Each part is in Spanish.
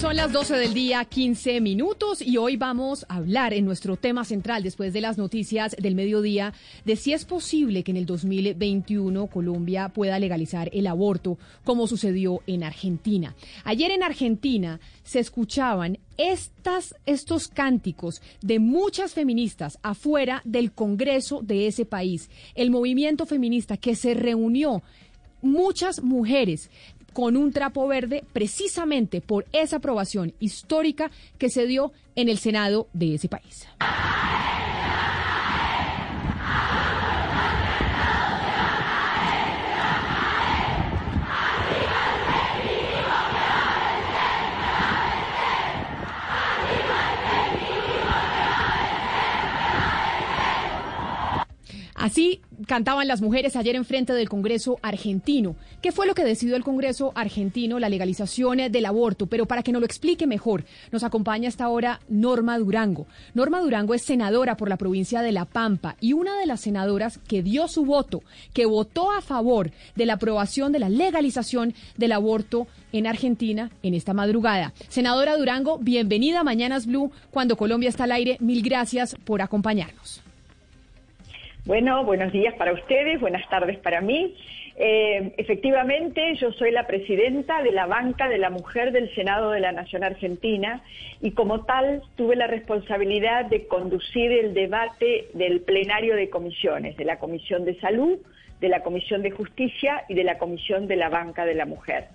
Son las 12 del día, 15 minutos, y hoy vamos a hablar en nuestro tema central, después de las noticias del mediodía, de si es posible que en el 2021 Colombia pueda legalizar el aborto, como sucedió en Argentina. Ayer en Argentina se escuchaban estas, estos cánticos de muchas feministas afuera del Congreso de ese país, el movimiento feminista que se reunió muchas mujeres con un trapo verde precisamente por esa aprobación histórica que se dio en el Senado de ese país. Así cantaban las mujeres ayer en frente del Congreso argentino. ¿Qué fue lo que decidió el Congreso argentino? La legalización del aborto. Pero para que nos lo explique mejor, nos acompaña hasta ahora Norma Durango. Norma Durango es senadora por la provincia de La Pampa y una de las senadoras que dio su voto, que votó a favor de la aprobación de la legalización del aborto en Argentina en esta madrugada. Senadora Durango, bienvenida a Mañanas Blue cuando Colombia está al aire. Mil gracias por acompañarnos. Bueno, buenos días para ustedes, buenas tardes para mí. Eh, efectivamente, yo soy la presidenta de la banca de la mujer del Senado de la Nación Argentina y como tal tuve la responsabilidad de conducir el debate del plenario de comisiones, de la Comisión de Salud, de la Comisión de Justicia y de la Comisión de la Banca de la Mujer.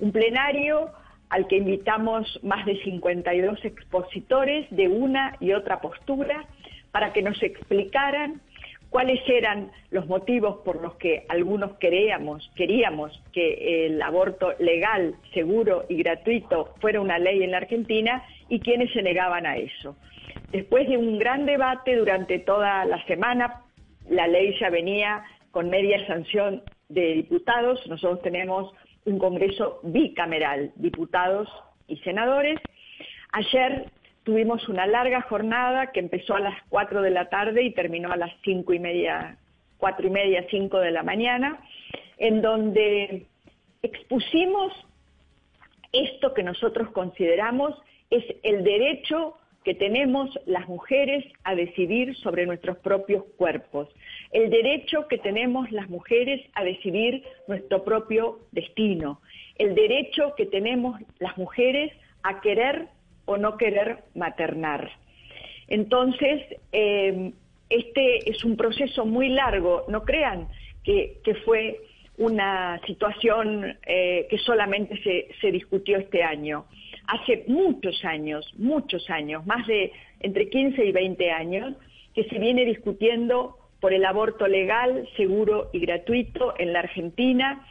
Un plenario al que invitamos más de 52 expositores de una y otra postura para que nos explicaran cuáles eran los motivos por los que algunos queríamos, queríamos que el aborto legal, seguro y gratuito fuera una ley en la Argentina y quienes se negaban a eso. Después de un gran debate durante toda la semana, la ley ya venía con media sanción de diputados. Nosotros tenemos un Congreso bicameral, diputados y senadores. Ayer tuvimos una larga jornada que empezó a las 4 de la tarde y terminó a las 5 y media, 4 y media, 5 de la mañana, en donde expusimos esto que nosotros consideramos es el derecho que tenemos las mujeres a decidir sobre nuestros propios cuerpos, el derecho que tenemos las mujeres a decidir nuestro propio destino, el derecho que tenemos las mujeres a querer o no querer maternar. Entonces, eh, este es un proceso muy largo, no crean que, fue una situación eh, que solamente se, se, discutió este año. Hace muchos años, muchos años, más de entre 15 y 20 años, que se viene discutiendo por el aborto legal, seguro y gratuito en la Argentina.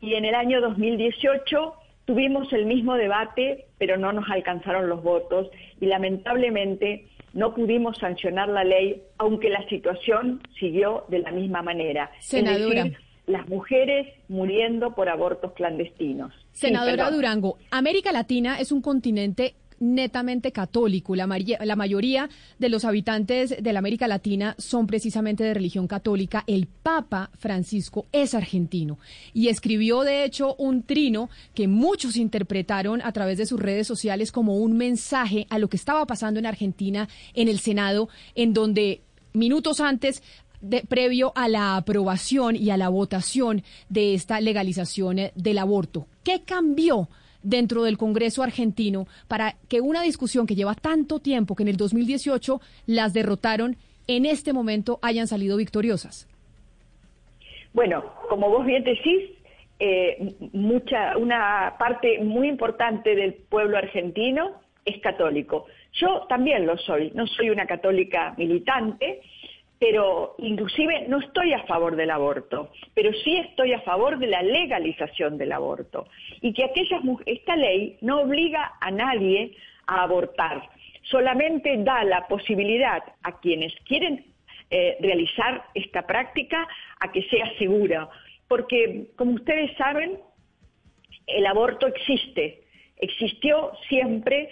Y en el año 2018 Tuvimos el mismo debate, pero no nos alcanzaron los votos y lamentablemente no pudimos sancionar la ley, aunque la situación siguió de la misma manera. Senadora. las mujeres muriendo por abortos clandestinos. Senadora Durango, América Latina es un continente netamente católico. La, la, mayoría de los habitantes de la América Latina son precisamente de religión católica. El Papa Francisco es argentino y escribió, de hecho, un trino que muchos interpretaron a través de sus redes sociales como un mensaje a lo que estaba pasando en Argentina en el Senado, en donde minutos antes de, previo a la aprobación y a la votación de esta legalización del aborto. ¿Qué cambió dentro del Congreso argentino para que una discusión que lleva tanto tiempo, que en el 2018 las derrotaron, en este momento hayan salido victoriosas? Bueno, como vos bien decís, eh, mucha, una parte muy importante del pueblo argentino es católico. Yo también lo soy, no soy una católica militante, pero inclusive no estoy a favor del aborto, pero sí estoy a favor de la legalización del aborto y que aquellas esta ley no obliga a nadie a abortar, solamente da la posibilidad a quienes quieren eh, realizar esta práctica a que sea segura, porque como ustedes saben, el aborto existe, existió siempre,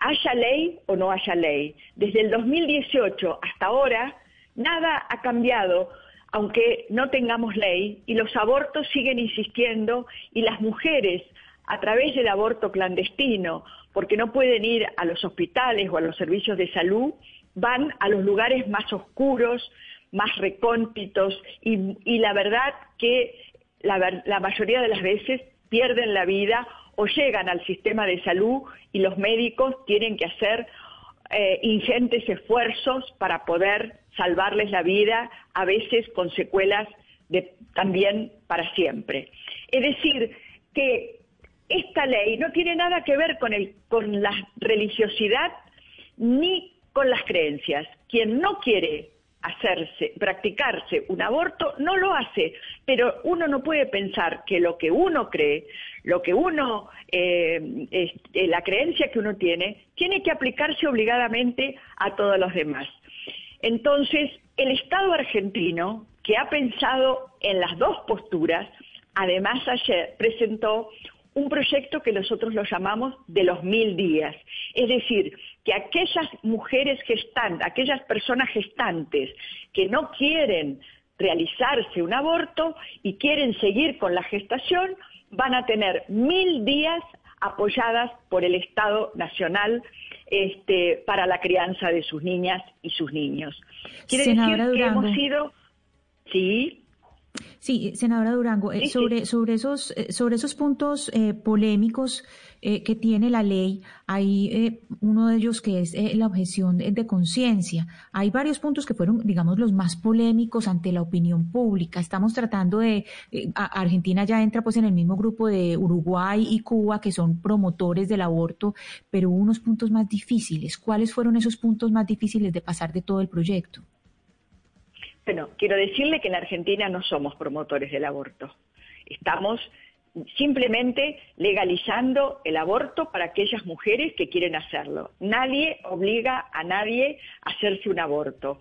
haya ley o no haya ley. Desde el 2018 hasta ahora, nada ha cambiado, aunque no tengamos ley, y los abortos siguen insistiendo, y las mujeres, a través del aborto clandestino, porque no pueden ir a los hospitales o a los servicios de salud, van a los lugares más oscuros, más recónditos y, la verdad que la, mayoría de las veces pierden la vida o llegan al sistema de salud y los médicos tienen que hacer eh, ingentes esfuerzos para poder salvarles la vida, a veces con secuelas de, también para siempre. Es decir, que esta ley no tiene nada que ver con, el, con la religiosidad ni con las creencias. Quien no quiere hacerse, practicarse un aborto, no lo hace, pero uno no puede pensar que lo que uno cree, lo que uno, eh, la creencia que uno tiene, tiene que aplicarse obligadamente a todos los demás. Entonces, el Estado argentino, que ha pensado en las dos posturas, además ayer presentó un proyecto que nosotros lo llamamos de los mil días. Es decir, que aquellas mujeres gestantes, aquellas personas gestantes que no quieren realizarse un aborto y quieren seguir con la gestación, van a tener mil días apoyadas por el Estado Nacional este, para la crianza de sus niñas y sus niños. Quiere decir que hemos sido, sí. Sí, senadora Durango, eh, sobre, sobre, esos, eh, sobre esos puntos eh, polémicos que tiene la ley, hay uno de ellos que es la objeción de, conciencia. Hay varios puntos que fueron, digamos, los más polémicos ante la opinión pública. Estamos tratando de, Argentina ya entra pues en el mismo grupo de Uruguay y Cuba, que son promotores del aborto, pero hubo unos puntos más difíciles. ¿Cuáles fueron esos puntos más difíciles de pasar de todo el proyecto? Bueno, quiero decirle que en Argentina no somos promotores del aborto. Estamos simplemente legalizando el aborto para aquellas mujeres que quieren hacerlo. Nadie obliga a nadie a hacerse un aborto.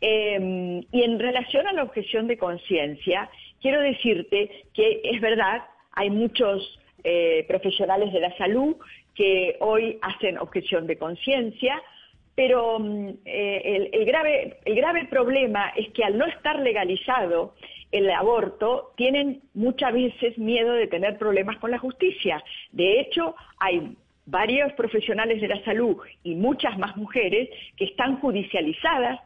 Em, y en relación a la objeción de conciencia, quiero decirte que es verdad, hay muchos eh, profesionales de la salud que hoy hacen objeción de conciencia, pero mm, eh, el, grave, el grave problema es que al no estar legalizado el aborto, tienen muchas veces miedo de tener problemas con la justicia. De hecho, hay varios profesionales de la salud y muchas más mujeres que están judicializadas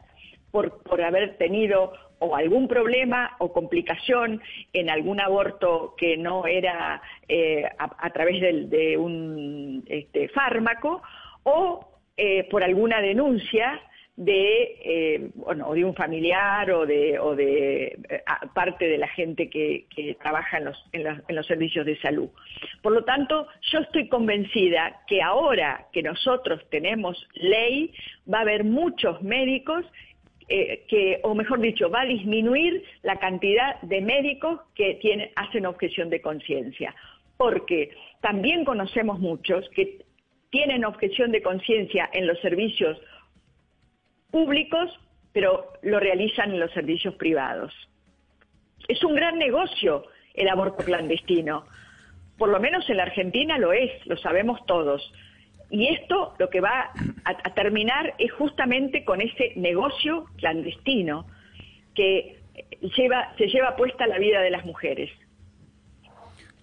por, por haber tenido o algún problema o complicación en algún aborto que no era eh, a, través de, un este, fármaco o eh, por alguna denuncia de, eh, de un familiar o de, eh, parte de la gente que, trabaja en los, servicios de salud. Por lo tanto, yo estoy convencida que ahora que nosotros tenemos ley, va a haber muchos médicos que, o mejor dicho, va a disminuir la cantidad de médicos que hacen objeción de conciencia. Porque también conocemos muchos que tienen objeción de conciencia en los servicios públicos, pero lo realizan en los servicios privados. Es un gran negocio el aborto clandestino. Por lo menos en la Argentina lo es, lo sabemos todos. Y esto lo que va a, terminar es justamente con ese negocio clandestino que lleva, se lleva puesta la vida de las mujeres.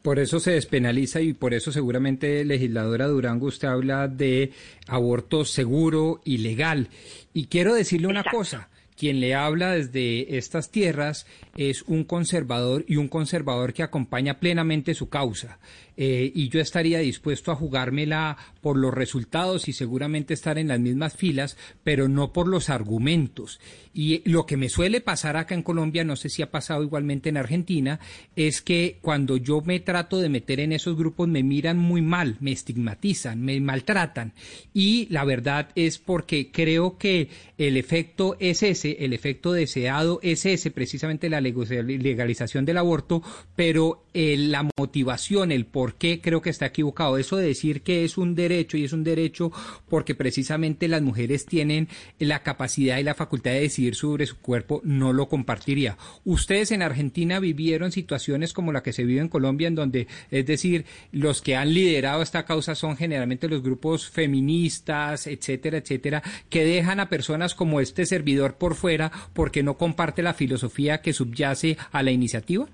Por eso se despenaliza y por eso seguramente, legisladora Durango, usted habla de aborto seguro y legal. Y quiero decirle una cosa. Quien le habla desde estas tierras es un conservador y un conservador que acompaña plenamente su causa. Eh, y yo estaría dispuesto a jugármela por los resultados y seguramente estar en las mismas filas, pero no por los argumentos. Y lo que me suele pasar acá en Colombia, no sé si ha pasado igualmente en Argentina, es que cuando yo me trato de meter en esos grupos me miran muy mal, me estigmatizan, me maltratan. Y la verdad es porque creo que el efecto es ese, el efecto deseado es ese, precisamente la legalización del aborto, pero la motivación, el por qué creo que está equivocado. Eso de decir que es un derecho y es un derecho porque precisamente las mujeres tienen la capacidad y la facultad de decidir sobre su cuerpo, no lo compartiría. Ustedes en Argentina vivieron situaciones como la que se vive en Colombia, en donde, es decir, los que han liderado esta causa son generalmente los grupos feministas, etcétera, etcétera, que dejan a personas como este servidor por fuera porque no comparte la filosofía que subyace a la iniciativa.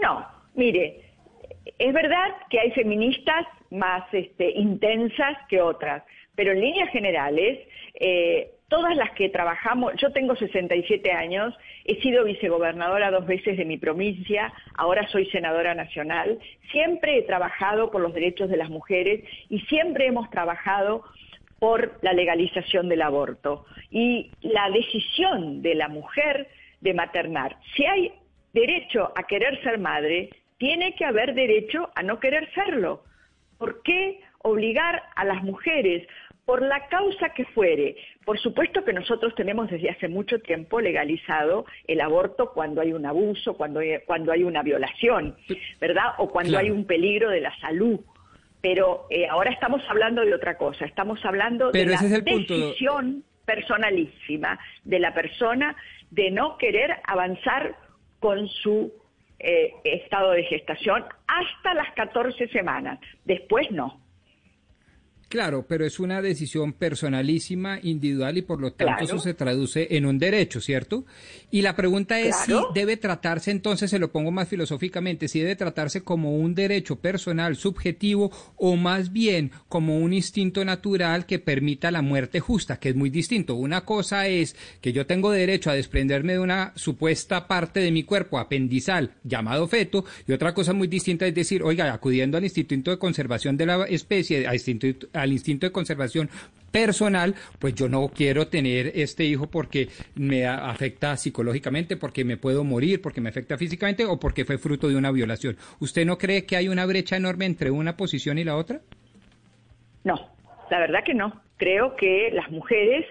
No, mire, es verdad que hay feministas más este, intensas que otras, pero en líneas generales, eh, todas las que trabajamos, yo tengo 67 años, he sido vicegobernadora dos veces de mi provincia, ahora soy senadora nacional, siempre he trabajado por los derechos de las mujeres y siempre hemos trabajado por la legalización del aborto. Y la decisión de la mujer de maternar, si hay derecho a querer ser madre, tiene que haber derecho a no querer serlo. ¿Por qué obligar a las mujeres, por la causa que fuere? Por supuesto que nosotros tenemos desde hace mucho tiempo legalizado el aborto cuando hay un abuso, cuando hay, cuando hay una violación, ¿verdad? O cuando hay un peligro de la salud. Pero eh, ahora estamos hablando de otra cosa, estamos hablando de la decisión personalísima de la persona de no querer avanzar con su eh, estado de gestación hasta las 14 semanas. Después no. Claro, pero es una decisión personalísima, individual y por lo tanto eso se traduce en un derecho, ¿cierto? Y la pregunta es si debe tratarse, entonces se lo pongo más filosóficamente, si debe tratarse como un derecho personal, subjetivo o más bien como un instinto natural que permita la muerte justa, que es muy distinto. Una cosa es que yo tengo derecho a desprenderme de una supuesta parte de mi cuerpo apendizal llamado feto y otra cosa muy distinta es decir, oiga, acudiendo al Instituto de Conservación de la Especie, al Instituto al instinto de conservación personal, pues yo no quiero tener este hijo porque me afecta psicológicamente, porque me puedo morir, porque me afecta físicamente o porque fue fruto de una violación. ¿Usted no cree que hay una brecha enorme entre una posición y la otra? No, la verdad que no. Creo que las mujeres,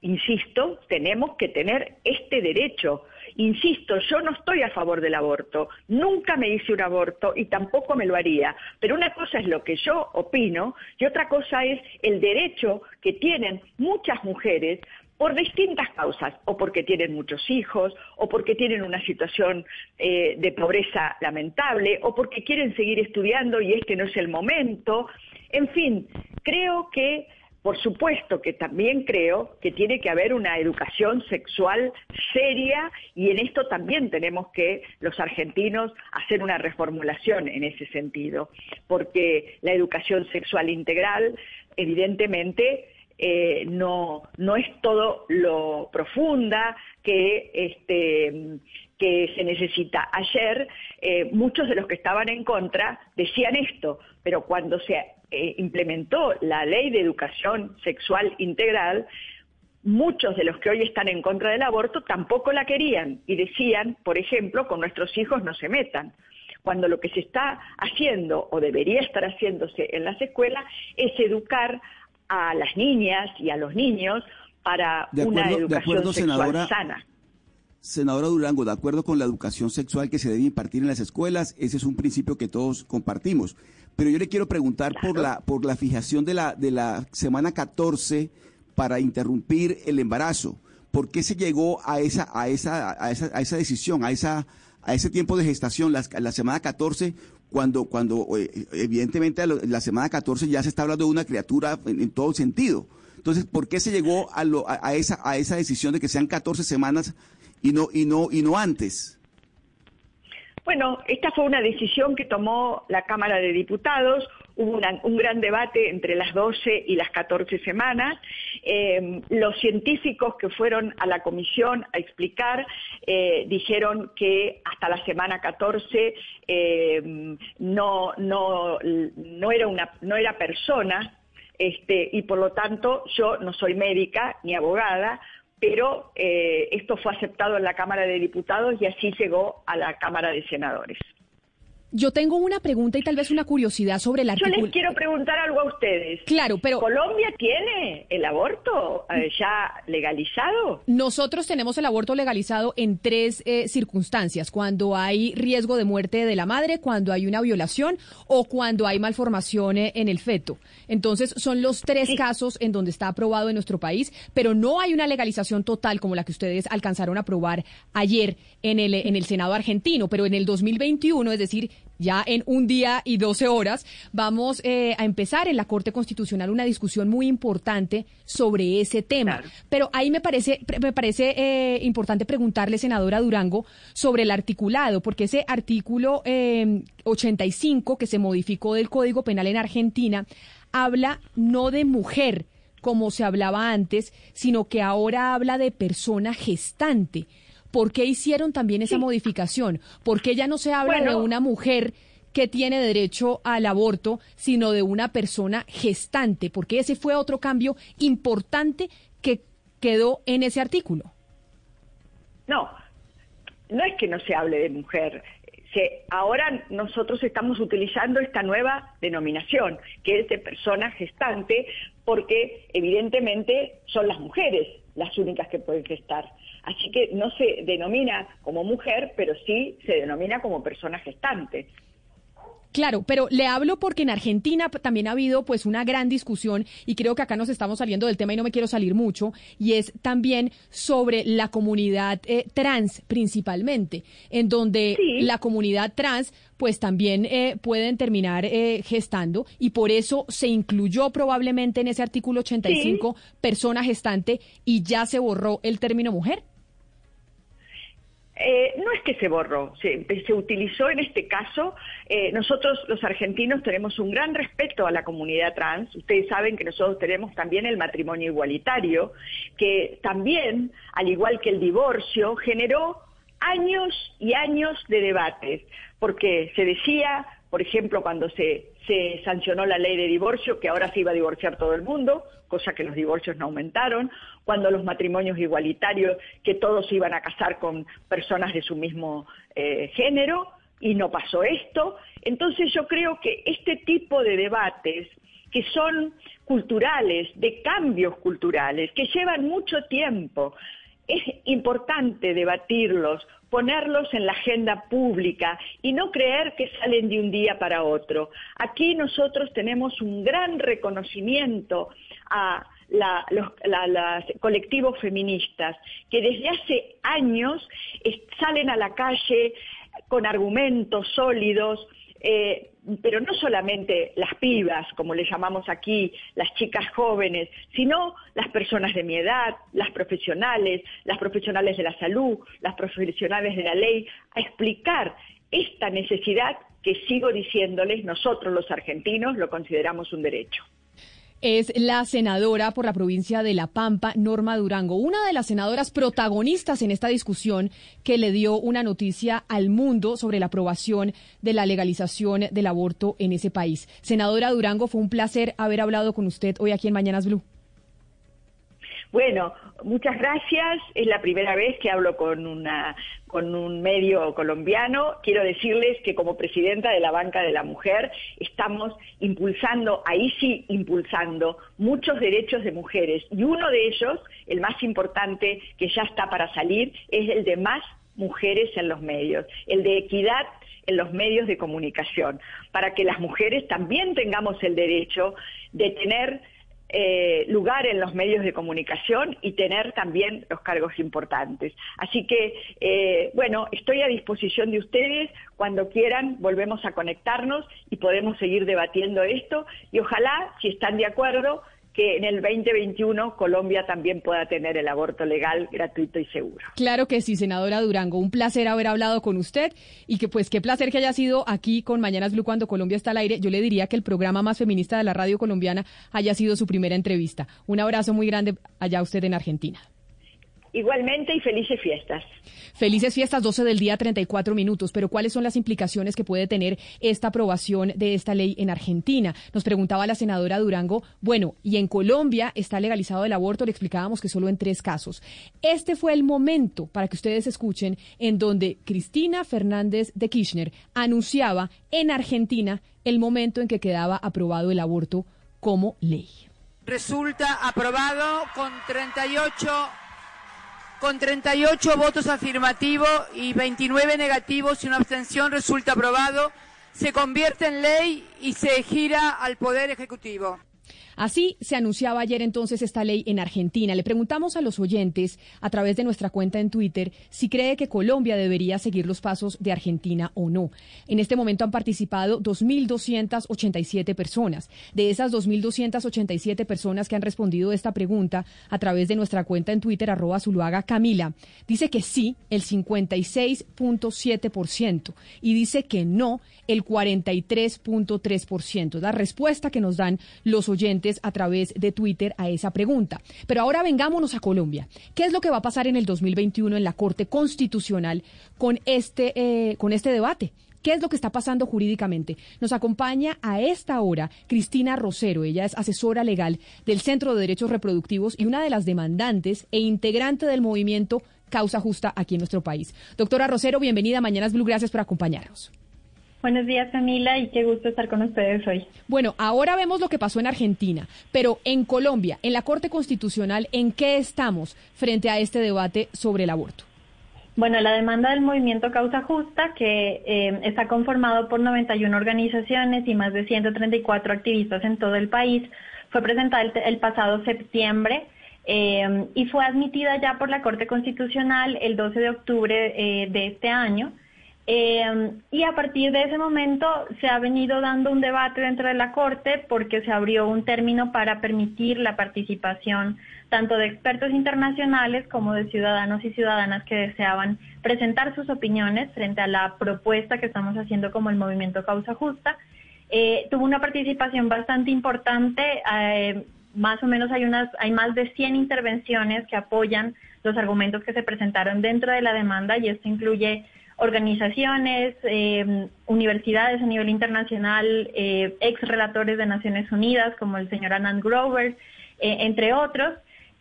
insisto, tenemos que tener este derecho Insisto, yo no estoy a favor del aborto, nunca me hice un aborto y tampoco me lo haría, pero una cosa es lo que yo opino y otra cosa es el derecho que tienen muchas mujeres por distintas causas, o porque tienen muchos hijos, o porque tienen una situación eh, de pobreza lamentable, o porque quieren seguir estudiando y este no es el momento. En fin, creo que por supuesto que también creo que tiene que haber una educación sexual seria y en esto también tenemos que los argentinos hacer una reformulación en ese sentido, porque la educación sexual integral evidentemente eh, no, no es todo lo profunda que, este, se necesita. Ayer eh, muchos de los que estaban en contra decían esto, pero cuando se eh, implementó la ley de educación sexual integral, muchos de los que hoy están en contra del aborto tampoco la querían y decían, por ejemplo, con nuestros hijos no se metan. Cuando lo que se está haciendo o debería estar haciéndose en las escuelas es educar a las niñas y a los niños para una educación sexual sana. Senadora Durango, de acuerdo con la educación sexual que se debe impartir en las escuelas, ese es un principio que todos compartimos. Pero yo le quiero preguntar por la por la fijación de la de la semana 14 para interrumpir el embarazo. ¿Por qué se llegó a esa a esa a esa, a esa decisión, a esa a ese tiempo de gestación, la, la semana 14, cuando cuando eh, evidentemente la semana 14 ya se está hablando de una criatura en, todo sentido? Entonces, ¿por qué se llegó a, lo, a, esa a esa decisión de que sean 14 semanas y no, y no, y no antes? Bueno, esta fue una decisión que tomó la Cámara de Diputados. hubo un gran debate entre las 12 y las 14 semanas. Eh, los científicos que fueron a la comisión a explicar eh, dijeron que hasta la semana 14 no, no, no, era una, no era persona este, y por lo tanto yo no soy médica ni abogada, pero eh, esto fue aceptado en la Cámara de Diputados y así llegó a la Cámara de Senadores. Yo tengo una pregunta y tal vez una curiosidad sobre el artículo. Yo les quiero preguntar algo a ustedes. Claro, pero... ¿Colombia tiene el aborto eh, ya legalizado? Nosotros tenemos el aborto legalizado en tres eh, circunstancias. Cuando hay riesgo de muerte de la madre, cuando hay una violación o cuando hay malformación eh, en el feto. Entonces, son los tres casos en donde está aprobado en nuestro país, pero no hay una legalización total como la que ustedes alcanzaron a aprobar ayer en el, en el Senado argentino. Pero en el 2021, es decir, ya en un día y doce horas, vamos eh, a empezar en la Corte Constitucional una discusión muy importante sobre ese tema. Pero ahí me parece, me parece eh, importante preguntarle, senadora Durango, sobre el articulado, porque ese artículo 85 eh, que se modificó del Código Penal en Argentina habla no de mujer, como se hablaba antes, sino que ahora habla de persona gestante. ¿Por qué hicieron también esa modificación? ¿Por qué ya no se habla de una mujer que tiene derecho al aborto, sino de una persona gestante? Porque ese fue otro cambio importante que quedó en ese artículo. No, no es que no se hable de mujer. Se, ahora nosotros estamos utilizando esta nueva denominación, que es de persona gestante, porque evidentemente son las mujeres las únicas que pueden gestar. Así que no se denomina como mujer, pero sí se denomina como persona gestante. Claro, pero le hablo porque en Argentina también ha habido pues una gran discusión y creo que acá nos estamos saliendo del tema y no me quiero salir mucho y es también sobre la comunidad eh, trans principalmente, en donde la comunidad trans pues también eh, pueden terminar eh, gestando y por eso se incluyó probablemente en ese artículo 85 persona gestante y ya se borró el término mujer. Eh, no es que se borró, se, utilizó en este caso. Eh, nosotros los argentinos tenemos un gran respeto a la comunidad trans. Ustedes saben que nosotros tenemos también el matrimonio igualitario, que también, al igual que el divorcio, generó años y años de debates, porque se decía, por ejemplo, cuando se sancionó la ley de divorcio, que ahora se iba a divorciar todo el mundo, cosa que los divorcios no aumentaron, cuando los matrimonios igualitarios, que todos iban a casar con personas de su mismo eh, género, y no pasó esto. Entonces yo creo que este tipo de debates, que son culturales, de cambios culturales, que llevan mucho tiempo, es importante debatirlos, ponerlos en la agenda pública y no creer que salen de un día para otro. Aquí nosotros tenemos un gran reconocimiento a los colectivos feministas que desde hace años salen a la calle con argumentos sólidos, eh, pero no solamente las pibas, como le llamamos aquí, las chicas jóvenes, sino las personas de mi edad, las profesionales, las profesionales de la salud, las profesionales de la ley, a explicar esta necesidad que sigo diciéndoles, nosotros los argentinos lo consideramos un derecho es la senadora por la provincia de La Pampa, Norma Durango, una de las senadoras protagonistas en esta discusión que le dio una noticia al mundo sobre la aprobación de la legalización del aborto en ese país. Senadora Durango, fue un placer haber hablado con usted hoy aquí en Mañanas Blue. Bueno, muchas gracias. Es la primera vez que hablo con, una, con un medio colombiano. Quiero decirles que como presidenta de la Banca de la Mujer estamos impulsando, ahí sí impulsando, muchos derechos de mujeres. Y uno de ellos, el más importante que ya está para salir, es el de más mujeres en los medios, el de equidad en los medios de comunicación, para que las mujeres también tengamos el derecho de tener eh, lugar en los medios de comunicación y tener también los cargos importantes. Así que, eh, bueno, estoy a disposición de ustedes. Cuando quieran, volvemos a conectarnos y podemos seguir debatiendo esto. Y ojalá, si están de acuerdo, que en el 2021 Colombia también pueda tener el aborto legal, gratuito y seguro. Claro que sí, senadora Durango, un placer haber hablado con usted y que pues qué placer que haya sido aquí con Mañanas Blue cuando Colombia está al aire. Yo le diría que el programa más feminista de la radio colombiana haya sido su primera entrevista. Un abrazo muy grande allá usted en Argentina. Igualmente y felices fiestas. Felices fiestas, 12 del día, 34 minutos. Pero ¿cuáles son las implicaciones que puede tener esta aprobación de esta ley en Argentina? Nos preguntaba la senadora Durango. Bueno, y en Colombia está legalizado el aborto, le explicábamos que solo en tres casos. Este fue el momento, para que ustedes escuchen, en donde Cristina Fernández de Kirchner anunciaba en Argentina el momento en que quedaba aprobado el aborto como ley. Resulta aprobado con 38 con 38 votos afirmativos y 29 negativos y una abstención resulta aprobado, se convierte en ley y se gira al Poder Ejecutivo. Así se anunciaba ayer entonces esta ley en Argentina. Le preguntamos a los oyentes a través de nuestra cuenta en Twitter si cree que Colombia debería seguir los pasos de Argentina o no. En este momento han participado 2.287 personas. De esas 2.287 personas que han respondido esta pregunta a través de nuestra cuenta en Twitter, arroba Zuluaga Camila, dice que sí, el 56.7% y dice que no, el 43.3%. La respuesta que nos dan los oyentes a través de Twitter a esa pregunta. Pero ahora vengámonos a Colombia. ¿Qué es lo que va a pasar en el 2021 en la Corte Constitucional con este, eh, con este debate? ¿Qué es lo que está pasando jurídicamente? Nos acompaña a esta hora Cristina Rosero. Ella es asesora legal del Centro de Derechos Reproductivos y una de las demandantes e integrante del movimiento Causa Justa aquí en nuestro país. Doctora Rosero, bienvenida a Mañanas Blue. Gracias por acompañarnos. Buenos días, Camila, y qué gusto estar con ustedes hoy. Bueno, ahora vemos lo que pasó en Argentina, pero en Colombia, en la Corte Constitucional, ¿en qué estamos frente a este debate sobre el aborto? Bueno, la demanda del movimiento Causa Justa, que eh, está conformado por 91 organizaciones y más de 134 activistas en todo el país, fue presentada el, pasado septiembre eh, y fue admitida ya por la Corte Constitucional el 12 de octubre eh, de este año. Eh, y a partir de ese momento se ha venido dando un debate dentro de la Corte porque se abrió un término para permitir la participación tanto de expertos internacionales como de ciudadanos y ciudadanas que deseaban presentar sus opiniones frente a la propuesta que estamos haciendo como el movimiento Causa Justa. Eh, tuvo una participación bastante importante. Eh, más o menos hay, unas, hay más de 100 intervenciones que apoyan los argumentos que se presentaron dentro de la demanda y esto incluye organizaciones, eh, universidades a nivel internacional, eh, ex relatores de Naciones Unidas como el señor Anand Grover, eh, entre otros.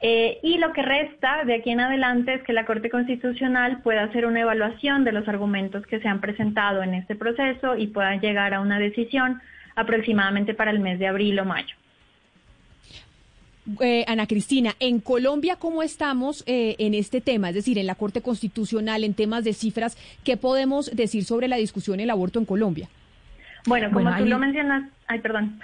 y lo que resta de aquí en adelante es que la Corte Constitucional pueda hacer una evaluación de los argumentos que se han presentado en este proceso y pueda llegar a una decisión aproximadamente para el mes de abril o mayo. Eh, Ana Cristina, en Colombia, ¿cómo estamos eh, en este tema? Es decir, en la Corte Constitucional, en temas de cifras, ¿qué podemos decir sobre la discusión del aborto en Colombia? Bueno, como tú lo mencionas, ay, perdón.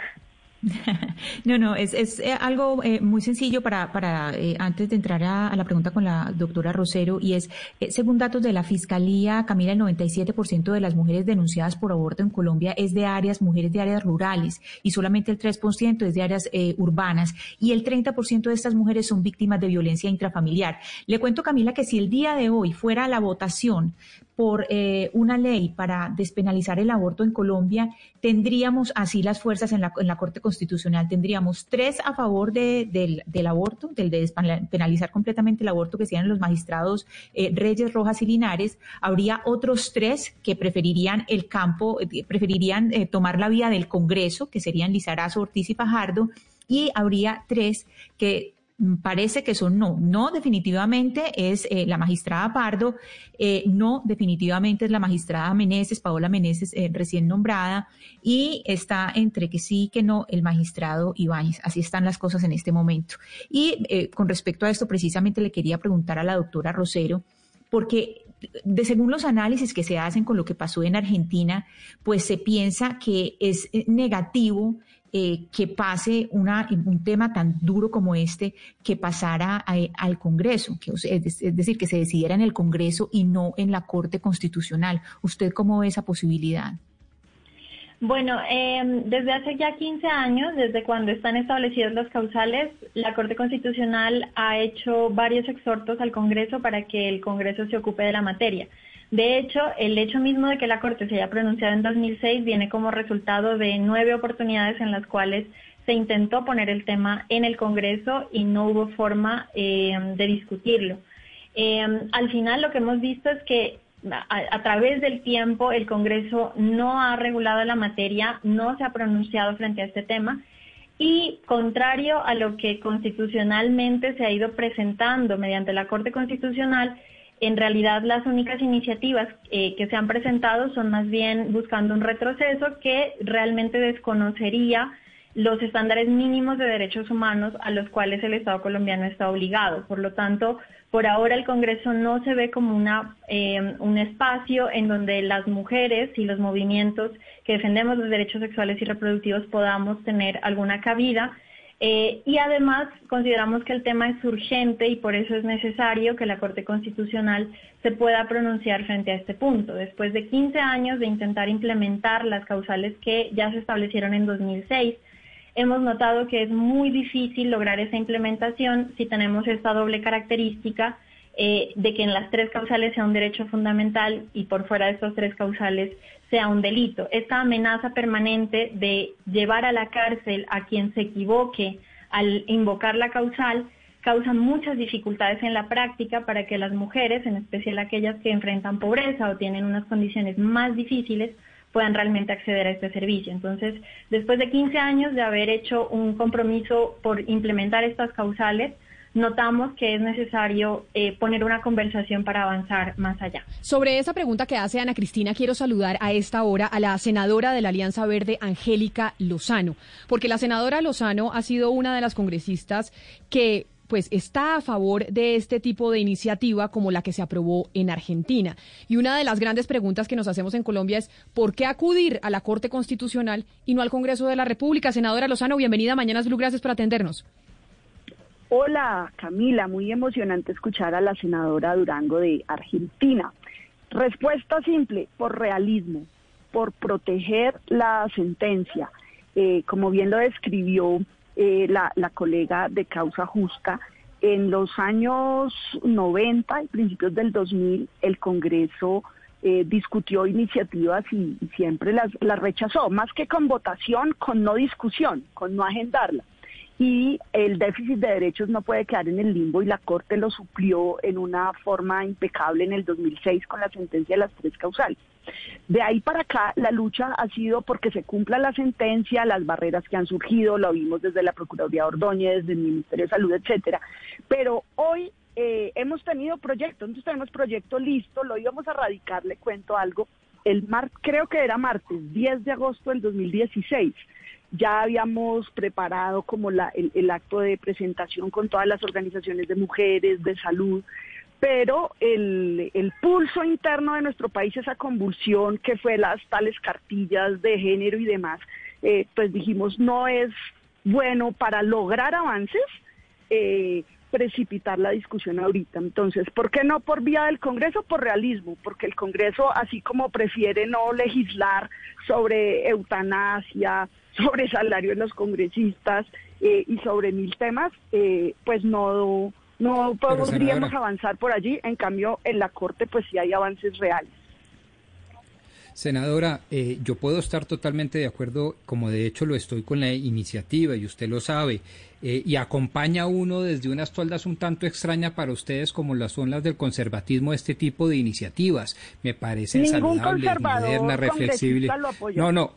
No, no, es, es eh, algo eh, muy sencillo para, para eh, antes de entrar a, la pregunta con la doctora Rosero, y es, según datos de la Fiscalía, Camila, el 97% de las mujeres denunciadas por aborto en Colombia es de áreas, mujeres de áreas rurales, y solamente el 3% es de áreas urbanas, y el 30% de estas mujeres son víctimas de violencia intrafamiliar. Le cuento, Camila, que si el día de hoy fuera la votación por eh, una ley para despenalizar el aborto en Colombia, tendríamos así las fuerzas en la, en la Corte Constitucional, tendríamos tres a favor de, del, aborto, del de despenalizar completamente el aborto que sean los magistrados eh, Reyes, Rojas y Linares, habría otros tres que preferirían el campo, eh, preferirían tomar la vía del Congreso, que serían Lizarazo, Ortiz y Pajardo, y habría tres que parece que son no. No definitivamente es eh, la magistrada Pardo, eh, no definitivamente es la magistrada Meneses, Paola Meneses, eh, recién nombrada, y está entre que sí que no el magistrado Ibáñez. Así están las cosas en este momento. Y con respecto a esto, precisamente le quería preguntar a la doctora Rosero, porque de según los análisis que se hacen con lo que pasó en Argentina, pues se piensa que es negativo eh, que pase una, un tema tan duro como este, que pasara al Congreso, que, es, decir, que se decidiera en el Congreso y no en la Corte Constitucional. ¿Usted cómo ve esa posibilidad? Bueno, eh, desde hace ya 15 años, desde cuando están establecidos los causales, la Corte Constitucional ha hecho varios exhortos al Congreso para que el Congreso se ocupe de la materia. De hecho, el hecho mismo de que la Corte se haya pronunciado en 2006 viene como resultado de nueve oportunidades en las cuales se intentó poner el tema en el Congreso y no hubo forma eh, de discutirlo. Eh, al final lo que hemos visto es que a, través del tiempo el Congreso no ha regulado la materia, no se ha pronunciado frente a este tema y contrario a lo que constitucionalmente se ha ido presentando mediante la Corte Constitucional, en realidad las únicas iniciativas eh, que se han presentado son más bien buscando un retroceso que realmente desconocería los estándares mínimos de derechos humanos a los cuales el Estado colombiano está obligado. Por lo tanto, por ahora el Congreso no se ve como una, eh, un espacio en donde las mujeres y los movimientos que defendemos los derechos sexuales y reproductivos podamos tener alguna cabida. Eh, y además consideramos que el tema es urgente y por eso es necesario que la Corte Constitucional se pueda pronunciar frente a este punto. Después de 15 años de intentar implementar las causales que ya se establecieron en 2006, hemos notado que es muy difícil lograr esa implementación si tenemos esta doble característica eh, de que en las tres causales sea un derecho fundamental y por fuera de estos tres causales sea un delito. Esta amenaza permanente de llevar a la cárcel a quien se equivoque al invocar la causal causa muchas dificultades en la práctica para que las mujeres, en especial aquellas que enfrentan pobreza o tienen unas condiciones más difíciles, puedan realmente acceder a este servicio. Entonces, después de 15 años de haber hecho un compromiso por implementar estas causales, notamos que es necesario eh, poner una conversación para avanzar más allá. Sobre esa pregunta que hace Ana Cristina, quiero saludar a esta hora a la senadora de la Alianza Verde, Angélica Lozano, porque la senadora Lozano ha sido una de las congresistas que pues está a favor de este tipo de iniciativa como la que se aprobó en Argentina. Y una de las grandes preguntas que nos hacemos en Colombia es ¿por qué acudir a la Corte Constitucional y no al Congreso de la República? Senadora Lozano, bienvenida a Mañanas Blue, gracias por atendernos. Hola Camila, muy emocionante escuchar a la senadora Durango de Argentina. Respuesta simple, por realismo, por proteger la sentencia. Eh, como bien lo describió eh, la, colega de Causa Justa. En los años 90 y principios del 2000, el Congreso eh, discutió iniciativas y, siempre las, rechazó, más que con votación, con no discusión, con no agendarla y el déficit de derechos no puede quedar en el limbo y la Corte lo suplió en una forma impecable en el 2006 con la sentencia de las tres causales. De ahí para acá la lucha ha sido porque se cumpla la sentencia, las barreras que han surgido, lo vimos desde la Procuraduría Ordóñez, desde el Ministerio de Salud, etcétera. Pero hoy eh, hemos tenido proyecto, entonces tenemos proyecto listo, lo íbamos a radicar, le cuento algo, el mar, creo que era martes 10 de agosto del 2016 ya habíamos preparado como la, el, acto de presentación con todas las organizaciones de mujeres, de salud, pero el, el, pulso interno de nuestro país, esa convulsión que fue las tales cartillas de género y demás, eh, pues dijimos no es bueno para lograr avances. Eh, precipitar la discusión ahorita. Entonces, ¿por qué no por vía del Congreso? Por realismo, porque el Congreso, así como prefiere no legislar sobre eutanasia, sobre salario de los congresistas eh, y sobre mil temas, eh, pues no, no podríamos avanzar por allí. En cambio, en la Corte, pues sí hay avances reales. Senadora, eh, yo puedo estar totalmente de acuerdo, como de hecho lo estoy con la iniciativa y usted lo sabe, y acompaña a uno desde unas toldas un tanto extraña para ustedes como las son las del conservatismo este tipo de iniciativas. Me parecen saludables, modernas, reflexibles. No, no,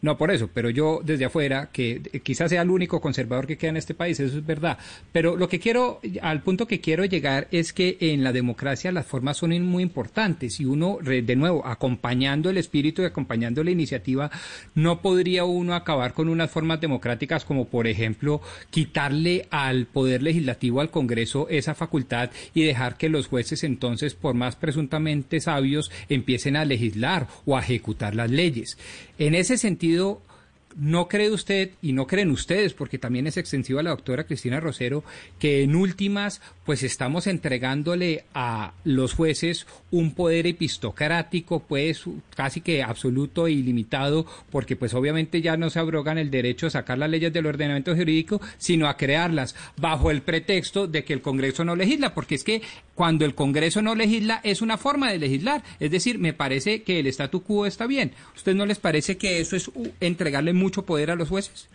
no, por eso, pero yo desde afuera, que quizás sea el único conservador que queda en este país, eso es verdad. Pero lo que quiero, al punto que quiero llegar es que en la democracia las formas son muy importantes y uno, de nuevo, acompañando el espíritu y acompañando la iniciativa, no podría uno acabar con unas formas democráticas como, por ejemplo, quitarle al Poder Legislativo, al Congreso, esa facultad y dejar que los jueces entonces, por más presuntamente sabios, empiecen a legislar o a ejecutar las leyes. En ese sentido, ¿no cree usted y no creen ustedes, porque también es extensiva la doctora Cristina Rosero, que en últimas pues estamos entregándole a los jueces un poder epistocrático pues casi que absoluto e ilimitado, porque pues obviamente ya no se abrogan el derecho a sacar las leyes del ordenamiento jurídico, sino a crearlas bajo el pretexto de que el Congreso no legisla, porque es que cuando el Congreso no legisla es una forma de legislar, es decir, me parece que el statu quo está bien. ¿Usted no les parece que eso es entregarle mucho poder a los jueces?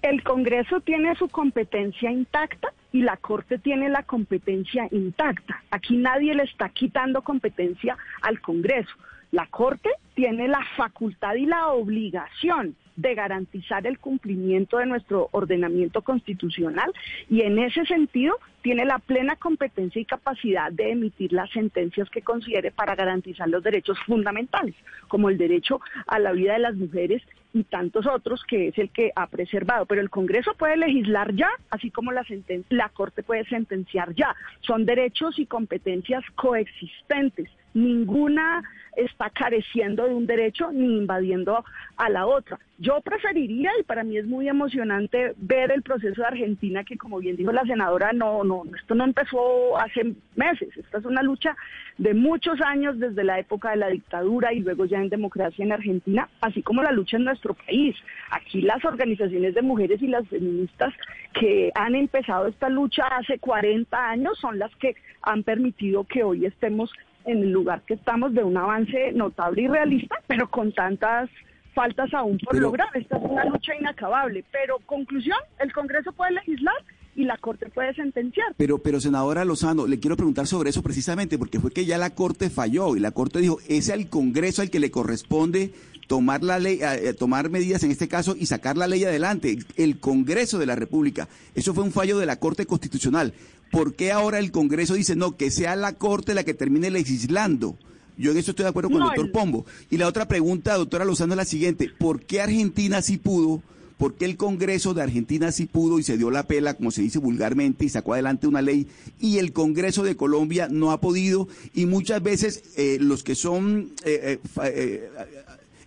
El Congreso tiene su competencia intacta y la Corte tiene la competencia intacta. Aquí nadie le está quitando competencia al Congreso. La Corte tiene la facultad y la obligación de garantizar el cumplimiento de nuestro ordenamiento constitucional y en ese sentido tiene la plena competencia y capacidad de emitir las sentencias que considere para garantizar los derechos fundamentales, como el derecho a la vida de las mujeres y tantos otros que es el que ha preservado. Pero el Congreso puede legislar ya, así como la, la Corte puede sentenciar ya. Son derechos y competencias coexistentes. Ninguna está careciendo de un derecho ni invadiendo a la otra. Yo preferiría, y para mí es muy emocionante ver el proceso de Argentina, que como bien dijo la senadora, no, no, esto no empezó hace meses, esta es una lucha de muchos años desde la época de la dictadura y luego ya en democracia en Argentina, así como la lucha en nuestro país. Aquí las organizaciones de mujeres y las feministas que han empezado esta lucha hace 40 años son las que han permitido que hoy estemos en el lugar que estamos de un avance notable y realista, pero con tantas faltas aún por lograr. Esta es una lucha inacabable. Pero conclusión, el Congreso puede legislar y la Corte puede sentenciar. Pero, pero senadora Lozano, le quiero preguntar sobre eso precisamente, porque fue que ya la Corte falló y la Corte dijo, es al Congreso al que le corresponde tomar la ley, eh, tomar medidas en este caso y sacar la ley adelante, el Congreso de la República. Eso fue un fallo de la Corte Constitucional. ¿Por qué ahora el Congreso dice no, que sea la Corte la que termine legislando? Yo en eso estoy de acuerdo con el doctor Pombo. Y la otra pregunta, doctora Lozano, es la siguiente. ¿Por qué Argentina sí pudo? ¿Por qué el Congreso de Argentina sí pudo y se dio la pela, como se dice vulgarmente, y sacó adelante una ley, y el Congreso de Colombia no ha podido? Y muchas veces eh, los que son eh, eh,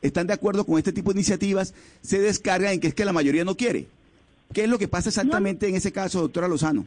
están de acuerdo con este tipo de iniciativas se descargan en que es que la mayoría no quiere. ¿Qué es lo que pasa exactamente en ese caso, doctora Lozano?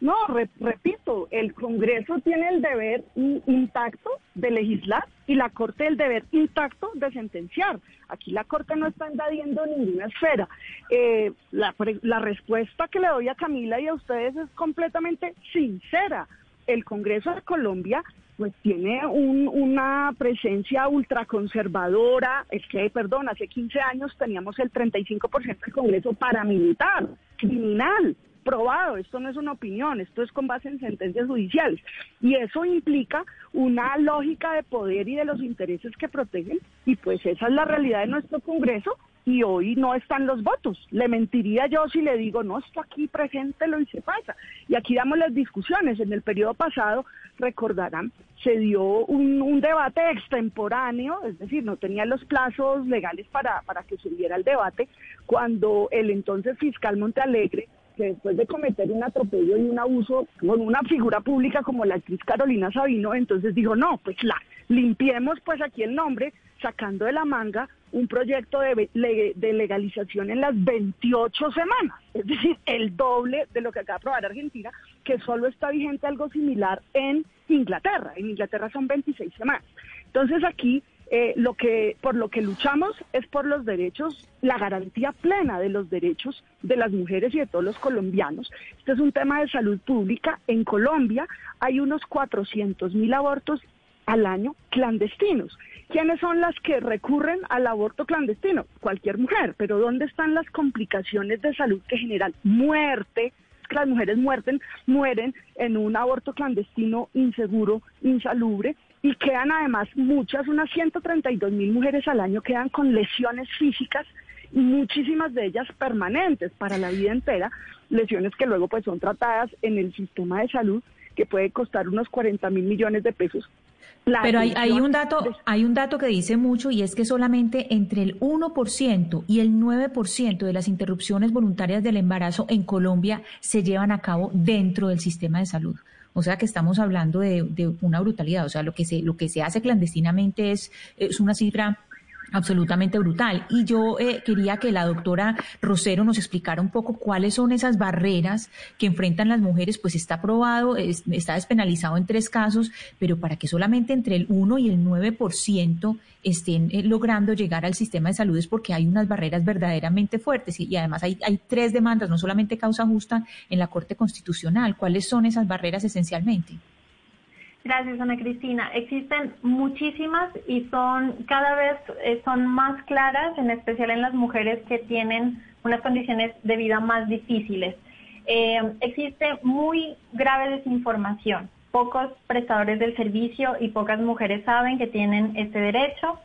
No, repito, el Congreso tiene el deber intacto de legislar y la Corte el deber intacto de sentenciar. Aquí la Corte no está invadiendo ninguna esfera. Eh, la, la respuesta que le doy a Camila y a ustedes es completamente sincera. El Congreso de Colombia pues tiene una presencia ultraconservadora, es que, perdón, hace 15 años teníamos el 35% del Congreso paramilitar, criminal, probado, esto no es una opinión, esto es con base en sentencias judiciales. Y eso implica una lógica de poder y de los intereses que protegen, y pues esa es la realidad de nuestro Congreso, y hoy no están los votos. Le mentiría yo si le digo, no, esto aquí preséntelo y se pasa. Y aquí damos las discusiones. En el periodo pasado, recordarán, se dio un, debate extemporáneo, es decir, no tenía los plazos legales para, para que se el debate, cuando el entonces fiscal Montealegre que después de cometer un atropello y un abuso con una figura pública como la actriz Carolina Sabino, entonces dijo, no, pues la limpiemos pues aquí el nombre, sacando de la manga un proyecto de, de legalización en las 28 semanas, es decir, el doble de lo que acaba de aprobar Argentina, que solo está vigente algo similar en Inglaterra. En Inglaterra son 26 semanas. Entonces aquí eh, lo que, por lo que luchamos es por los derechos, la garantía plena de los derechos de las mujeres y de todos los colombianos. Este es un tema de salud pública. En Colombia hay unos 400 mil abortos al año clandestinos. ¿Quiénes son las que recurren al aborto clandestino? Cualquier mujer, pero ¿dónde están las complicaciones de salud que generan muerte? Las mujeres muerten, mueren en un aborto clandestino inseguro, insalubre, y quedan además muchas, unas 132 mil mujeres al año quedan con lesiones físicas y muchísimas de ellas permanentes para la vida entera, lesiones que luego pues son tratadas en el sistema de salud que puede costar unos 40 mil millones de pesos. Pero hay, hay, un dato, hay un dato que dice mucho y es que solamente entre el 1% y el 9% de las interrupciones voluntarias del embarazo en Colombia se llevan a cabo dentro del sistema de salud. O sea que estamos hablando de, una brutalidad. O sea, lo que se, lo que se hace clandestinamente es, es una cifra absolutamente brutal. Y yo eh, quería que la doctora Rosero nos explicara un poco cuáles son esas barreras que enfrentan las mujeres, pues está aprobado, está despenalizado en tres casos, pero para que solamente entre el 1 y el 9% estén eh, logrando llegar al sistema de salud es porque hay unas barreras verdaderamente fuertes y, además hay, hay tres demandas, no solamente causa justa en la Corte Constitucional. ¿Cuáles son esas barreras esencialmente? Gracias, Ana Cristina. Existen muchísimas y son cada vez eh, son más claras, en especial en las mujeres que tienen unas condiciones de vida más difíciles. Eh, existe muy grave desinformación. Pocos prestadores del servicio y pocas mujeres saben que tienen este derecho.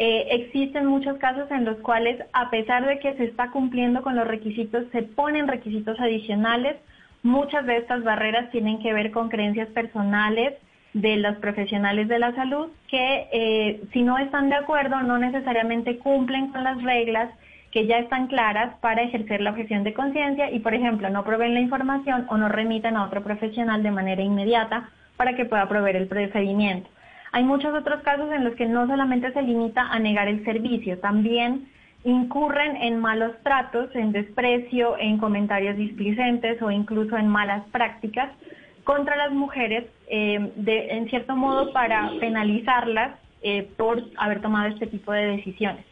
Eh, existen muchos casos en los cuales, a pesar de que se está cumpliendo con los requisitos, se ponen requisitos adicionales. Muchas de estas barreras tienen que ver con creencias personales, de los profesionales de la salud que eh, si no están de acuerdo no necesariamente cumplen con las reglas que ya están claras para ejercer la objeción de conciencia y, por ejemplo, no proveen la información o no remiten a otro profesional de manera inmediata para que pueda proveer el procedimiento. Hay muchos otros casos en los que no solamente se limita a negar el servicio, también incurren en malos tratos, en desprecio, en comentarios displicentes o incluso en malas prácticas contra las mujeres, eh, en cierto modo para penalizarlas eh, por haber tomado este tipo de decisiones.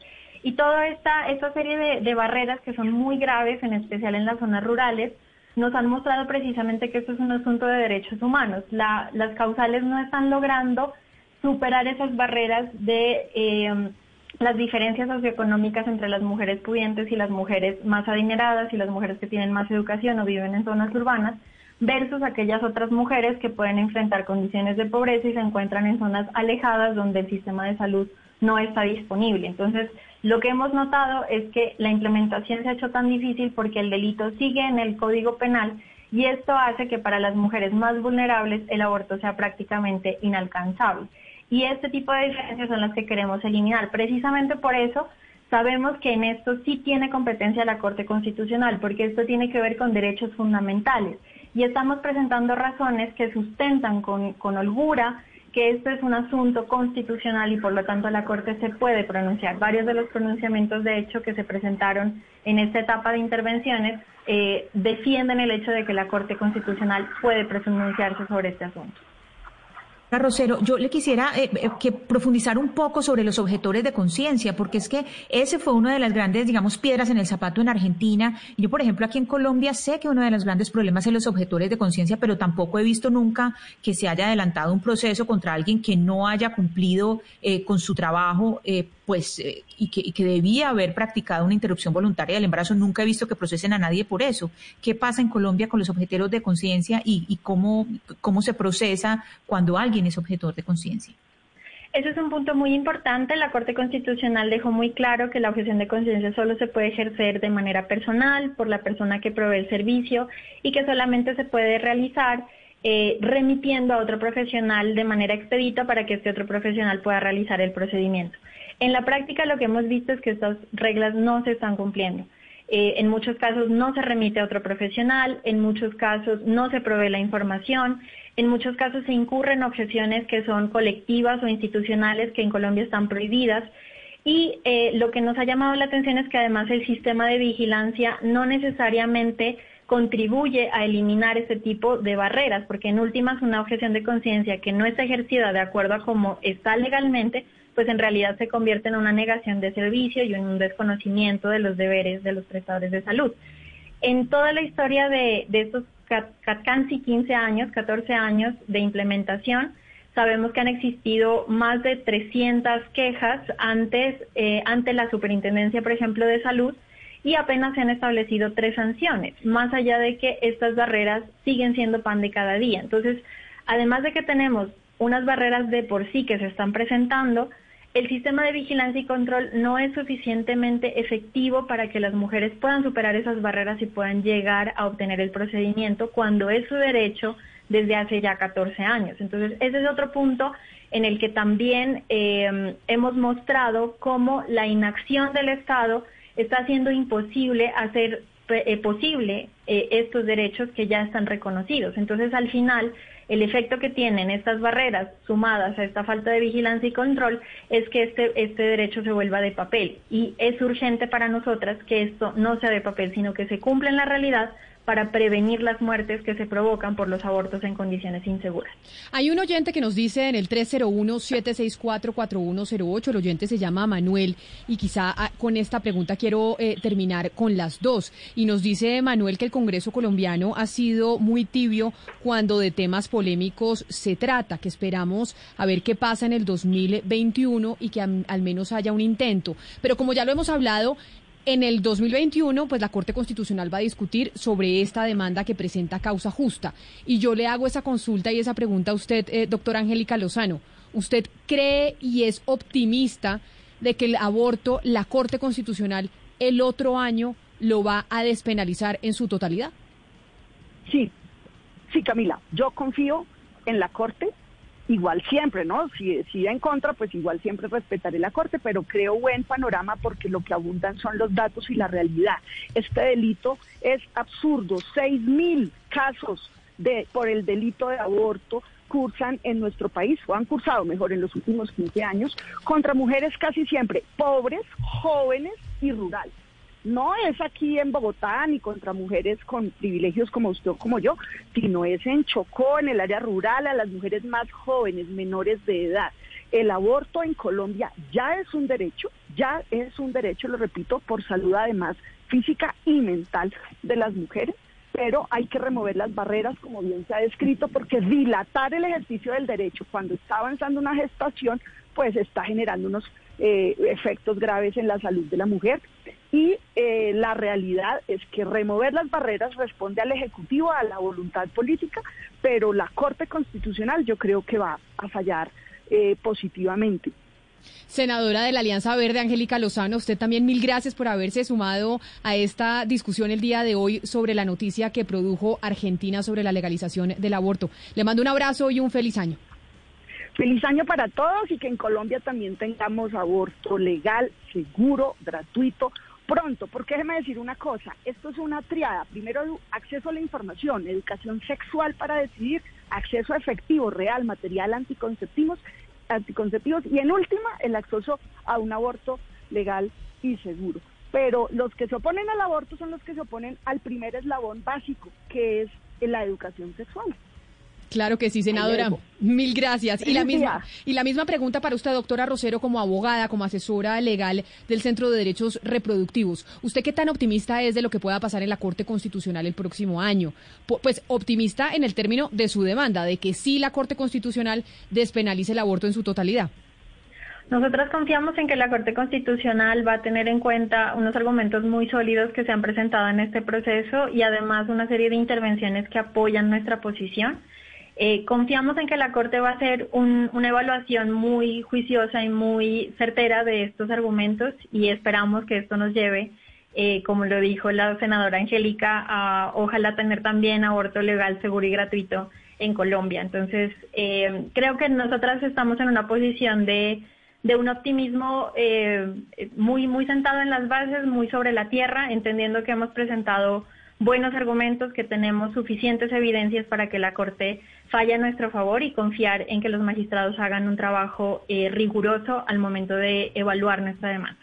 Y toda esta, esta serie de, barreras que son muy graves, en especial en las zonas rurales, nos han mostrado precisamente que esto es un asunto de derechos humanos. las causales no están logrando superar esas barreras de eh, las diferencias socioeconómicas entre las mujeres pudientes y las mujeres más adineradas y las mujeres que tienen más educación o viven en zonas urbanas, versus aquellas otras mujeres que pueden enfrentar condiciones de pobreza y se encuentran en zonas alejadas donde el sistema de salud no está disponible. Entonces, lo que hemos notado es que la implementación se ha hecho tan difícil porque el delito sigue en el Código Penal y esto hace que para las mujeres más vulnerables el aborto sea prácticamente inalcanzable. Y este tipo de diferencias son las que queremos eliminar. Precisamente por eso sabemos que en esto sí tiene competencia la Corte Constitucional, porque esto tiene que ver con derechos fundamentales y estamos presentando razones que sustentan con, holgura que esto es un asunto constitucional y por lo tanto la Corte se puede pronunciar. Varios de los pronunciamientos, de hecho, que se presentaron en esta etapa de intervenciones eh, defienden el hecho de que la Corte Constitucional puede pronunciarse sobre este asunto. Rosero, yo le quisiera eh, eh, que profundizar un poco sobre los objetores de conciencia, porque es que ese fue una de las grandes, digamos, piedras en el zapato en Argentina. Yo, por ejemplo, aquí en Colombia sé que uno de los grandes problemas es los objetores de conciencia, pero tampoco he visto nunca que se haya adelantado un proceso contra alguien que no haya cumplido eh, con su trabajo, pues, y que, y, que, debía haber practicado una interrupción voluntaria del embarazo. Nunca he visto que procesen a nadie por eso. ¿Qué pasa en Colombia con los objetores de conciencia y, y cómo, cómo se procesa cuando alguien es objetor de conciencia. Ese es un punto muy importante. La Corte Constitucional dejó muy claro que la objeción de conciencia solo se puede ejercer de manera personal por la persona que provee el servicio y que solamente se puede realizar eh, remitiendo a otro profesional de manera expedita para que este otro profesional pueda realizar el procedimiento. En la práctica lo que hemos visto es que estas reglas no se están cumpliendo. Eh, en muchos casos no se remite a otro profesional, en muchos casos no se provee la información, en muchos casos se incurren objeciones que son colectivas o institucionales que en Colombia están prohibidas. Y eh, lo que nos ha llamado la atención es que además el sistema de vigilancia no necesariamente contribuye a eliminar este tipo de barreras, porque en últimas una objeción de conciencia que no está ejercida de acuerdo a cómo está legalmente, pues en realidad se convierte en una negación de servicio y en un desconocimiento de los deberes de los prestadores de salud. En toda la historia de, de estos casi 15 años, 14 años de implementación, sabemos que han existido más de 300 quejas antes, eh, ante la Superintendencia, por ejemplo, de Salud, y apenas se han establecido tres sanciones, más allá de que estas barreras siguen siendo pan de cada día. Entonces, además de que tenemos unas barreras de por sí que se están presentando, el sistema de vigilancia y control no es suficientemente efectivo para que las mujeres puedan superar esas barreras y puedan llegar a obtener el procedimiento cuando es su derecho desde hace ya 14 años. Entonces, ese es otro punto en el que también eh, hemos mostrado cómo la inacción del Estado está haciendo imposible hacer posible eh, estos derechos que ya están reconocidos. Entonces, al final, el efecto que tienen estas barreras sumadas a esta falta de vigilancia y control es que este, este derecho se vuelva de papel. Y es urgente para nosotras que esto no sea de papel, sino que se cumpla en la realidad para prevenir las muertes que se provocan por los abortos en condiciones inseguras. Hay un oyente que nos dice en el 301-764-4108, el oyente se llama Manuel y quizá ah, con esta pregunta quiero eh, terminar con las dos. Y nos dice Manuel que el Congreso colombiano ha sido muy tibio cuando de temas polémicos se trata, que esperamos a ver qué pasa en el 2021 y que al menos haya un intento. Pero como ya lo hemos hablado, en el 2021, pues la Corte Constitucional va a discutir sobre esta demanda que presenta causa justa. Y yo le hago esa consulta y esa pregunta a usted, eh, doctora Angélica Lozano. ¿Usted cree y es optimista de que el aborto, la Corte Constitucional, el otro año lo va a despenalizar en su totalidad? Sí, sí, Camila. Yo confío en la Corte igual siempre, ¿no? Si, si en contra, pues igual siempre respetaré la Corte, pero creo buen panorama porque lo que abundan son los datos y la realidad. Este delito es absurdo. Seis mil casos de, por el delito de aborto cursan en nuestro país, o han cursado mejor en los últimos 15 años, contra mujeres casi siempre pobres, jóvenes y rurales no es aquí en Bogotá ni contra mujeres con privilegios como usted o como yo, sino es en Chocó, en el área rural, a las mujeres más jóvenes, menores de edad. El aborto en Colombia ya es un derecho, ya es un derecho, lo repito, por salud además física y mental de las mujeres, pero hay que remover las barreras, como bien se ha descrito, porque dilatar el ejercicio del derecho cuando está avanzando una gestación, pues está generando unos eh, efectos graves en la salud de la mujer. Y eh, la realidad es que remover las barreras responde al Ejecutivo, a la voluntad política, pero la Corte Constitucional yo creo que va a fallar eh, positivamente. Senadora de la Alianza Verde, Angélica Lozano, usted también mil gracias por haberse sumado a esta discusión el día de hoy sobre la noticia que produjo Argentina sobre la legalización del aborto. Le mando un abrazo y un feliz año. Feliz año para todos y que en Colombia también tengamos aborto legal, seguro, gratuito, pronto, porque déjeme decir una cosa, esto es una triada, primero acceso a la información, educación sexual para decidir, acceso efectivo, real, material, anticonceptivos, anticonceptivos y en última el acceso a un aborto legal y seguro. Pero los que se oponen al aborto son los que se oponen al primer eslabón básico, que es la educación sexual. Claro que sí, senadora. Mil gracias. Y la misma y la misma pregunta para usted, doctora Rosero, como abogada, como asesora legal del Centro de Derechos Reproductivos. ¿Usted qué tan optimista es de lo que pueda pasar en la Corte Constitucional el próximo año? Pues optimista en el término de su demanda, de que sí la Corte Constitucional despenalice el aborto en su totalidad. Nosotras confiamos en que la Corte Constitucional va a tener en cuenta unos argumentos muy sólidos que se han presentado en este proceso y además una serie de intervenciones que apoyan nuestra posición. Eh, confiamos en que la Corte va a hacer una evaluación muy juiciosa y muy certera de estos argumentos y esperamos que esto nos lleve, eh, como lo dijo la senadora Angélica, a ojalá tener también aborto legal, seguro y gratuito en Colombia. Entonces, eh, creo que nosotras estamos en una posición de, de un optimismo muy, muy sentado en las bases, muy sobre la tierra, entendiendo que hemos presentado buenos argumentos, que tenemos suficientes evidencias para que la Corte falle a nuestro favor y confiar en que los magistrados hagan un trabajo eh, riguroso al momento de evaluar nuestra demanda.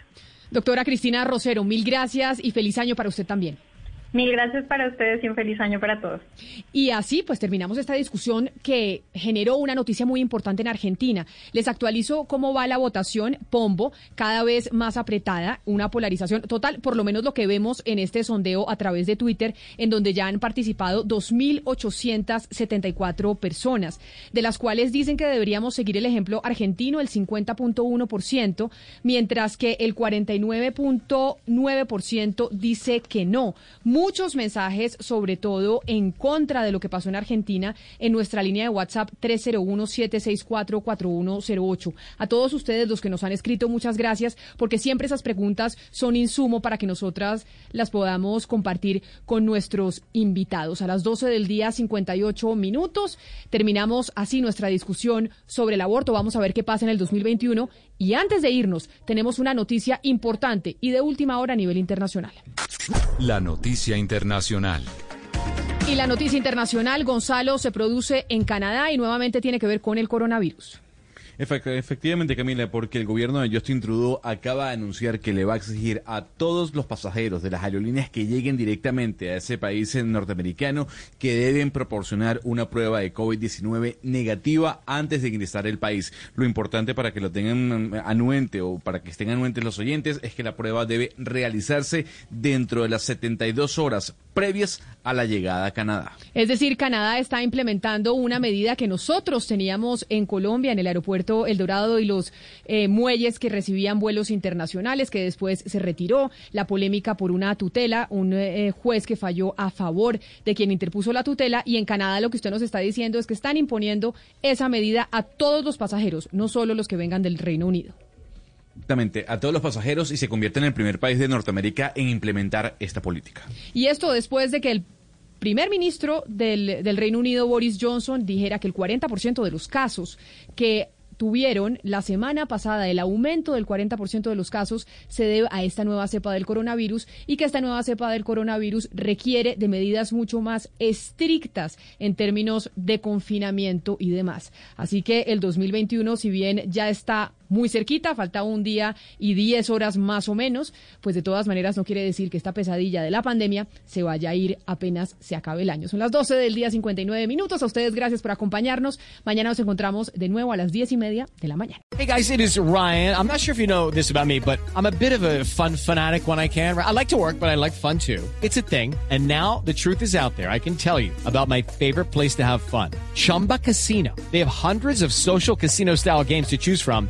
Doctora Cristina Rosero, mil gracias y feliz año para usted también. Mil gracias para ustedes y un feliz año para todos. Y así pues terminamos esta discusión que generó una noticia muy importante en Argentina. Les actualizo cómo va la votación Pombo, cada vez más apretada, una polarización total, por lo menos lo que vemos en este sondeo a través de Twitter, en donde ya han participado 2.874 personas, de las cuales dicen que deberíamos seguir el ejemplo argentino, el 50.1%, mientras que el 49.9% dice que no muchos mensajes, sobre todo en contra de lo que pasó en Argentina, en nuestra línea de WhatsApp 301-764-4108. A todos ustedes, los que nos han escrito, muchas gracias, porque siempre esas preguntas son insumo para que nosotras las podamos compartir con nuestros invitados. A las 12 del día, 58 minutos, terminamos así nuestra discusión sobre el aborto. Vamos a ver qué pasa en el 2021. Y antes de irnos, tenemos una noticia importante y de última hora a nivel internacional. La noticia internacional. Y la noticia internacional, Gonzalo, se produce en Canadá y nuevamente tiene que ver con el coronavirus. Efectivamente, Camila, porque el gobierno de Justin Trudeau acaba de anunciar que le va a exigir a todos los pasajeros de las aerolíneas que lleguen directamente a ese país norteamericano que deben proporcionar una prueba de COVID-19 negativa antes de ingresar al país. Lo importante para que lo tengan anuente o para que estén anuentes los oyentes es que la prueba debe realizarse dentro de las 72 horas previas a la llegada a Canadá. Es decir, Canadá está implementando una medida que nosotros teníamos en Colombia, en el aeropuerto El Dorado y los eh, muelles que recibían vuelos internacionales, que después se retiró. La polémica por una tutela, un eh, juez que falló a favor de quien interpuso la tutela. Y en Canadá lo que usted nos está diciendo es que están imponiendo esa medida a todos los pasajeros, no solo los que vengan del Reino Unido. Exactamente, a todos los pasajeros y se convierte en el primer país de Norteamérica en implementar esta política. Y esto después de que el primer ministro del, del Reino Unido, Boris Johnson, dijera que el 40% de los casos que tuvieron la semana pasada el aumento del 40% de los casos se debe a esta nueva cepa del coronavirus y que esta nueva cepa del coronavirus requiere de medidas mucho más estrictas en términos de confinamiento y demás. Así que el 2021, si bien ya está muy cerquita, falta un día y diez horas más o menos, pues de todas maneras no quiere decir que esta pesadilla de la pandemia se vaya a ir apenas se acabe el año. Son las 12 del día 59 minutos. A ustedes gracias por acompañarnos. Mañana nos encontramos de nuevo a las diez y media de la mañana. Hey guys, it is Ryan. I'm not sure if you know this about me, but I'm a bit of a fun fanatic when I can. I like to work, but I like fun too. It's a thing. And now the truth is out there. I can tell you about my favorite place to have fun. Chumba Casino. They have hundreds of social casino style games to choose from